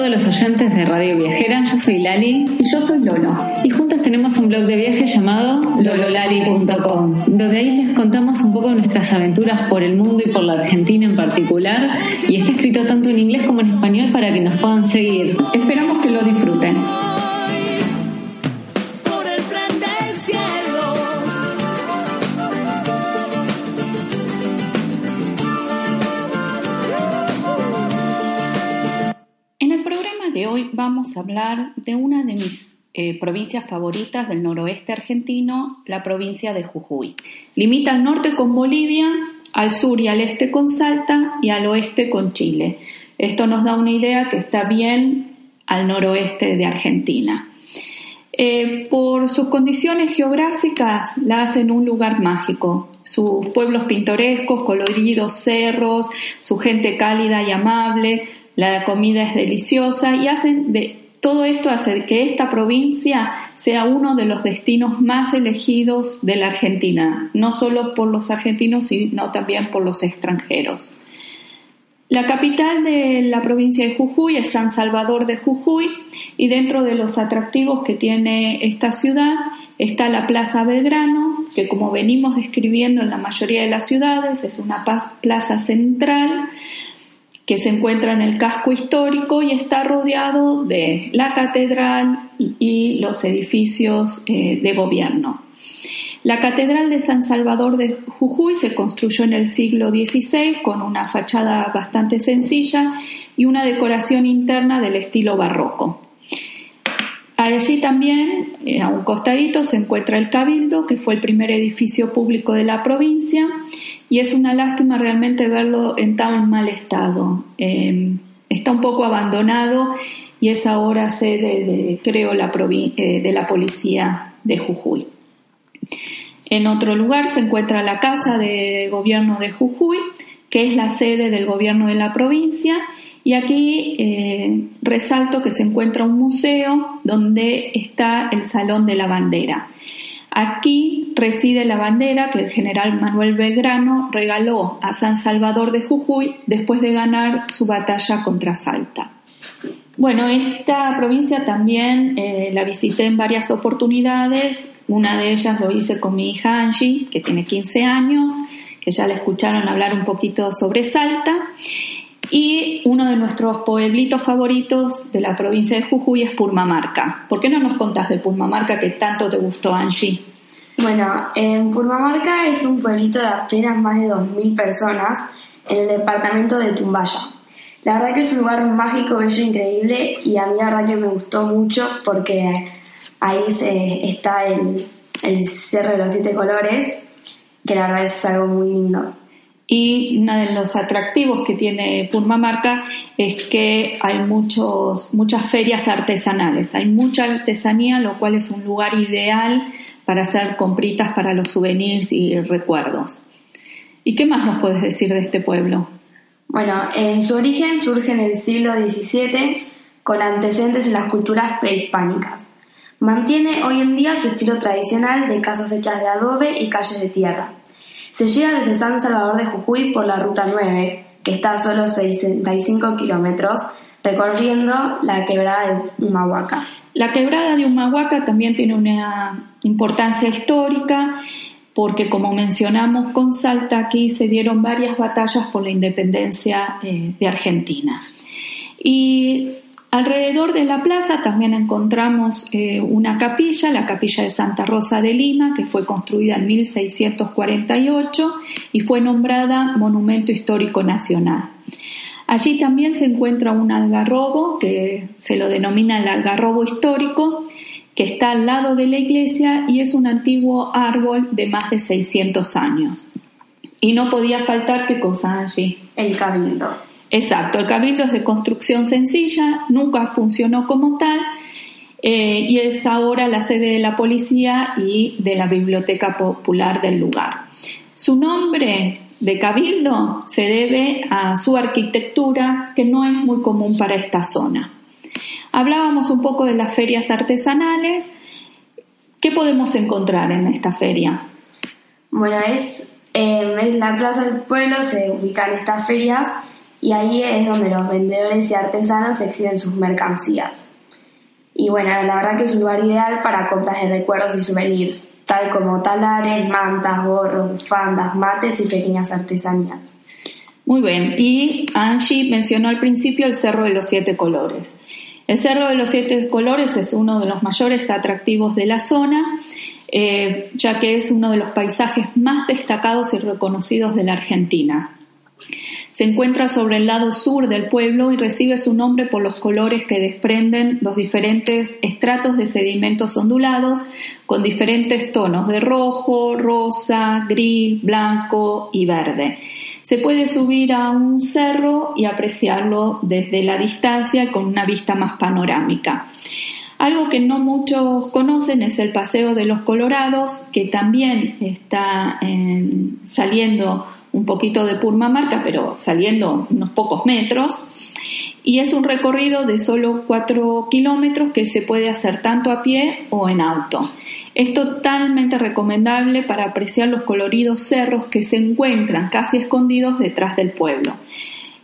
Hola a los oyentes de Radio Viajera, yo soy Lali y yo soy Lolo. Y juntas tenemos un blog de viaje llamado lololali.com, donde ahí les contamos un poco nuestras aventuras por el mundo y por la Argentina en particular. Y está escrito tanto en inglés como en español para que nos puedan seguir. Esperamos que lo disfruten. Vamos a hablar de una de mis eh, provincias favoritas del noroeste argentino, la provincia de Jujuy. Limita al norte con Bolivia, al sur y al este con Salta y al oeste con Chile. Esto nos da una idea que está bien al noroeste de Argentina. Eh, por sus condiciones geográficas la hacen un lugar mágico. Sus pueblos pintorescos, coloridos cerros, su gente cálida y amable, la comida es deliciosa y hacen de todo esto hace que esta provincia sea uno de los destinos más elegidos de la Argentina, no solo por los argentinos, sino también por los extranjeros. La capital de la provincia de Jujuy es San Salvador de Jujuy y dentro de los atractivos que tiene esta ciudad está la Plaza Belgrano, que como venimos describiendo en la mayoría de las ciudades es una plaza central que se encuentra en el casco histórico y está rodeado de la catedral y los edificios eh, de gobierno. La Catedral de San Salvador de Jujuy se construyó en el siglo XVI con una fachada bastante sencilla y una decoración interna del estilo barroco. Allí también, eh, a un costadito, se encuentra el Cabildo, que fue el primer edificio público de la provincia, y es una lástima realmente verlo en tan mal estado. Em, está un poco abandonado y es ahora sede, de, creo, la eh, de la policía de Jujuy. En otro lugar se encuentra la Casa de Gobierno de Jujuy, que es la sede del gobierno de la provincia y aquí eh, resalto que se encuentra un museo donde está el Salón de la Bandera. Aquí reside la bandera que el general Manuel Belgrano regaló a San Salvador de Jujuy después de ganar su batalla contra Salta. Bueno, esta provincia también eh, la visité en varias oportunidades. Una de ellas lo hice con mi hija Angie, que tiene 15 años, que ya le escucharon hablar un poquito sobre Salta. Y uno de nuestros pueblitos favoritos de la provincia de Jujuy es Purmamarca. ¿Por qué no nos contás de Purmamarca que tanto te gustó, Angie? Bueno, en Purmamarca es un pueblito de apenas más de 2.000 personas en el departamento de Tumbaya. La verdad que es un lugar mágico, bello, increíble y a mí la verdad que me gustó mucho porque ahí se, está el, el Cerro de los Siete Colores, que la verdad es algo muy lindo. Y uno de los atractivos que tiene Purmamarca es que hay muchos, muchas ferias artesanales, hay mucha artesanía, lo cual es un lugar ideal para hacer compritas para los souvenirs y recuerdos. ¿Y qué más nos puedes decir de este pueblo? Bueno, en su origen surge en el siglo XVII con antecedentes en las culturas prehispánicas. Mantiene hoy en día su estilo tradicional de casas hechas de adobe y calles de tierra. Se llega desde San Salvador de Jujuy por la Ruta 9, que está a solo 65 kilómetros, recorriendo la quebrada de Humahuaca. La quebrada de Humahuaca también tiene una importancia histórica porque como mencionamos con Salta, aquí se dieron varias batallas por la independencia eh, de Argentina. Y Alrededor de la plaza también encontramos eh, una capilla, la capilla de Santa Rosa de Lima, que fue construida en 1648 y fue nombrada Monumento Histórico Nacional. Allí también se encuentra un algarrobo, que se lo denomina el algarrobo histórico, que está al lado de la iglesia y es un antiguo árbol de más de 600 años. Y no podía faltar qué cosa allí. El cabildo. Exacto, el cabildo es de construcción sencilla, nunca funcionó como tal eh, y es ahora la sede de la policía y de la biblioteca popular del lugar. Su nombre de cabildo se debe a su arquitectura que no es muy común para esta zona. Hablábamos un poco de las ferias artesanales. ¿Qué podemos encontrar en esta feria? Bueno, es eh, en la plaza del pueblo se ubican estas ferias y ahí es donde los vendedores y artesanos exhiben sus mercancías. Y bueno, la verdad que es un lugar ideal para compras de recuerdos y souvenirs, tal como talares, mantas, gorros, bufandas, mates y pequeñas artesanías. Muy bien, y Angie mencionó al principio el Cerro de los Siete Colores. El Cerro de los Siete Colores es uno de los mayores atractivos de la zona, eh, ya que es uno de los paisajes más destacados y reconocidos de la Argentina. Se encuentra sobre el lado sur del pueblo y recibe su nombre por los colores que desprenden los diferentes estratos de sedimentos ondulados con diferentes tonos de rojo, rosa, gris, blanco y verde. Se puede subir a un cerro y apreciarlo desde la distancia con una vista más panorámica. Algo que no muchos conocen es el Paseo de los Colorados, que también está saliendo un poquito de Purmamarca, pero saliendo unos pocos metros. Y es un recorrido de solo 4 kilómetros que se puede hacer tanto a pie o en auto. Es totalmente recomendable para apreciar los coloridos cerros que se encuentran casi escondidos detrás del pueblo.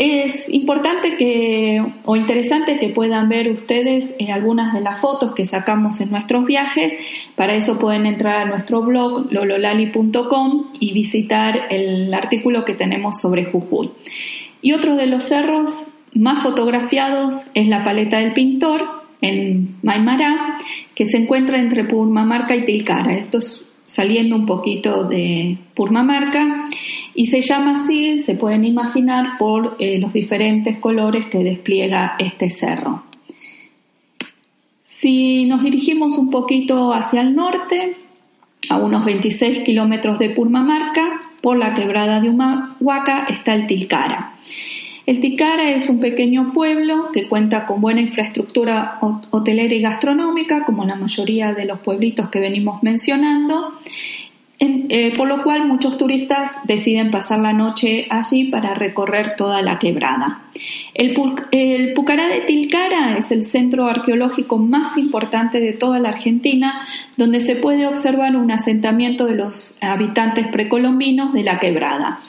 Es importante que, o interesante que puedan ver ustedes en algunas de las fotos que sacamos en nuestros viajes. Para eso pueden entrar a nuestro blog lololali.com y visitar el artículo que tenemos sobre Jujuy. Y otro de los cerros más fotografiados es la paleta del pintor en Maimará, que se encuentra entre Purmamarca y Tilcara. Esto es saliendo un poquito de Purmamarca y se llama así, se pueden imaginar, por eh, los diferentes colores que despliega este cerro. Si nos dirigimos un poquito hacia el norte, a unos 26 kilómetros de Purmamarca, por la quebrada de Humahuaca está el Tilcara. El Ticara es un pequeño pueblo que cuenta con buena infraestructura hotelera y gastronómica, como la mayoría de los pueblitos que venimos mencionando, eh, por lo cual muchos turistas deciden pasar la noche allí para recorrer toda la quebrada. El, el, Pucará de Tilcara es el centro arqueológico más importante de toda la Argentina, donde se puede observar un asentamiento de los habitantes precolombinos de la quebrada.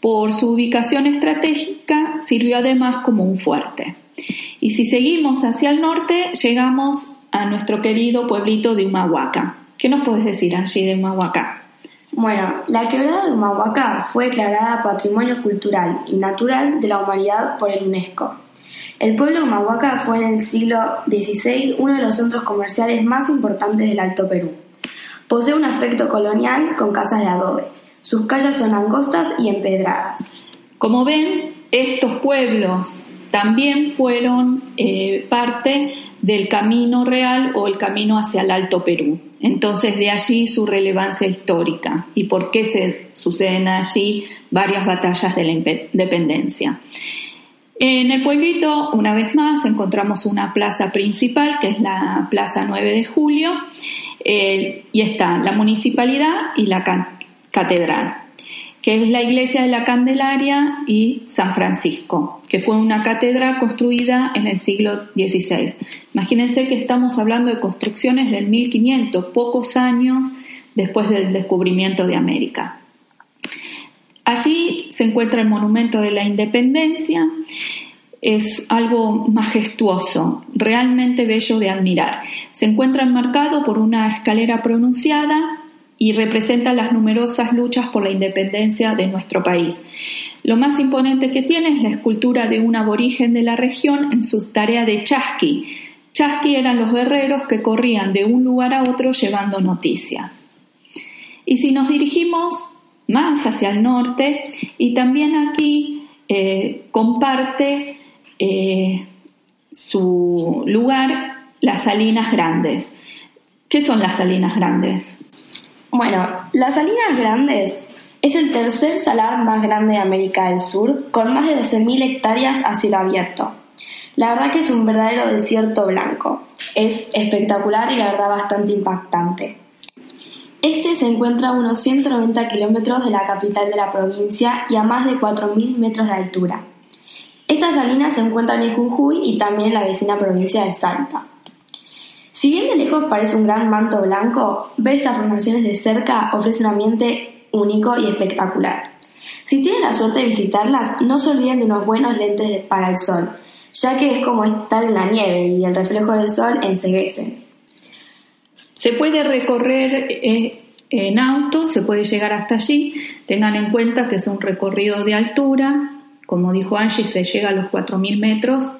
Por su ubicación estratégica sirvió además como un fuerte. Y si seguimos hacia el norte, llegamos a nuestro querido pueblito de Humahuaca. ¿Qué nos puedes decir, Angie, de Humahuaca? Bueno, la quebrada de Humahuaca fue declarada Patrimonio Cultural y Natural de la Humanidad por el UNESCO. El pueblo de Humahuaca fue en el siglo XVI uno de los centros comerciales más importantes del Alto Perú. Posee un aspecto colonial con casas de adobe, sus calles son angostas y empedradas. Como ven, estos pueblos también fueron eh, parte del camino real o el camino hacia el Alto Perú. Entonces de allí su relevancia histórica y por qué se suceden allí varias batallas de la independencia. En el pueblito, una vez más, encontramos una plaza principal, que es la Plaza 9 de Julio, eh, y está la municipalidad y la catedral, que es la iglesia de la Candelaria y San Francisco, que fue una catedral construida en el siglo XVI. Imagínense que estamos hablando de construcciones del 1500, pocos años después del descubrimiento de América. Allí se encuentra el Monumento de la Independencia, es algo majestuoso, realmente bello de admirar. Se encuentra enmarcado por una escalera pronunciada y representa las numerosas luchas por la independencia de nuestro país. Lo más imponente que tiene es la escultura de un aborigen de la región en su tarea de chasqui. Chasqui eran los guerreros que corrían de un lugar a otro llevando noticias. Y si nos dirigimos más hacia el norte, y también aquí eh, comparte eh, su lugar las Salinas Grandes. ¿Qué son las Salinas Grandes? Bueno, las Salinas Grandes es el tercer salar más grande de América del Sur, con más de 12.000 hectáreas a cielo abierto. La verdad que es un verdadero desierto blanco. Es espectacular y la verdad bastante impactante. Este se encuentra a unos 190 kilómetros de la capital de la provincia y a más de 4.000 metros de altura. Estas salinas se encuentran en Jujuy y también en la vecina provincia de Salta. Si bien de lejos parece un gran manto blanco, ver estas formaciones de cerca ofrece un ambiente único y espectacular. Si tienen la suerte de visitarlas, no se olviden de unos buenos lentes para el sol, ya que es como estar en la nieve y el reflejo del sol enseguece. Se puede recorrer eh, en auto, se puede llegar hasta allí. Tengan en cuenta que es un recorrido de altura, como dijo Angie, se llega a los 4.000 metros,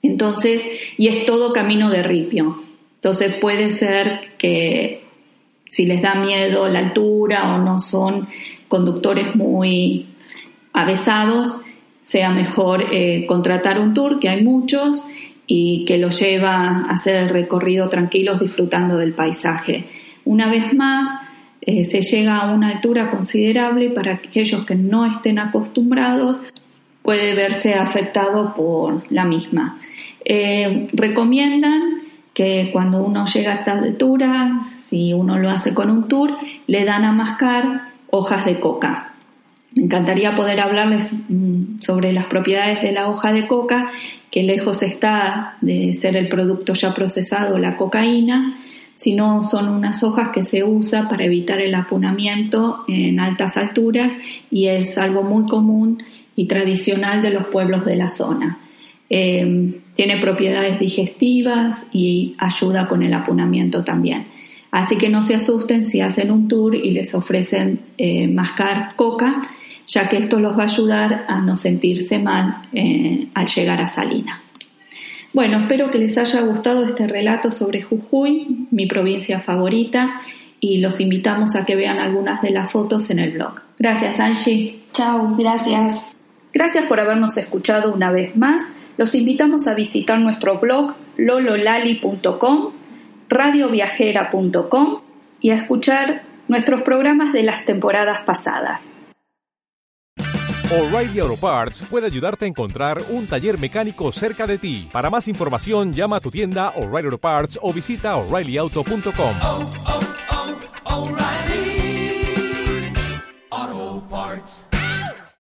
entonces, y es todo camino de ripio. Entonces puede ser que si les da miedo la altura o no son conductores muy avesados, sea mejor eh, contratar un tour, que hay muchos, y que los lleva a hacer el recorrido tranquilos disfrutando del paisaje. Una vez más, eh, se llega a una altura considerable para aquellos que no estén acostumbrados, puede verse afectado por la misma. Eh, recomiendan que cuando uno llega a esta altura, si uno lo hace con un tour, le dan a mascar hojas de coca. Me encantaría poder hablarles mm, sobre las propiedades de la hoja de coca, que lejos está de ser el producto ya procesado, la cocaína, sino son unas hojas que se usa para evitar el apunamiento en altas alturas y es algo muy común y tradicional de los pueblos de la zona. Eh, tiene propiedades digestivas y ayuda con el apunamiento también. Así que no se asusten si hacen un tour y les ofrecen eh, mascar coca, ya que esto los va a ayudar a no sentirse mal eh, al llegar a Salinas. Bueno, espero que les haya gustado este relato sobre Jujuy, mi provincia favorita, y los invitamos a que vean algunas de las fotos en el blog. Gracias, Angie. Chao, gracias. Gracias por habernos escuchado una vez más. Los invitamos a visitar nuestro blog lololali.com, radioviajera.com y a escuchar nuestros programas de las temporadas pasadas. O'Reilly Auto Parts puede ayudarte a encontrar un taller mecánico cerca de ti. Para más información, llama a tu tienda O'Reilly Auto Parts o visita oreillyauto.com.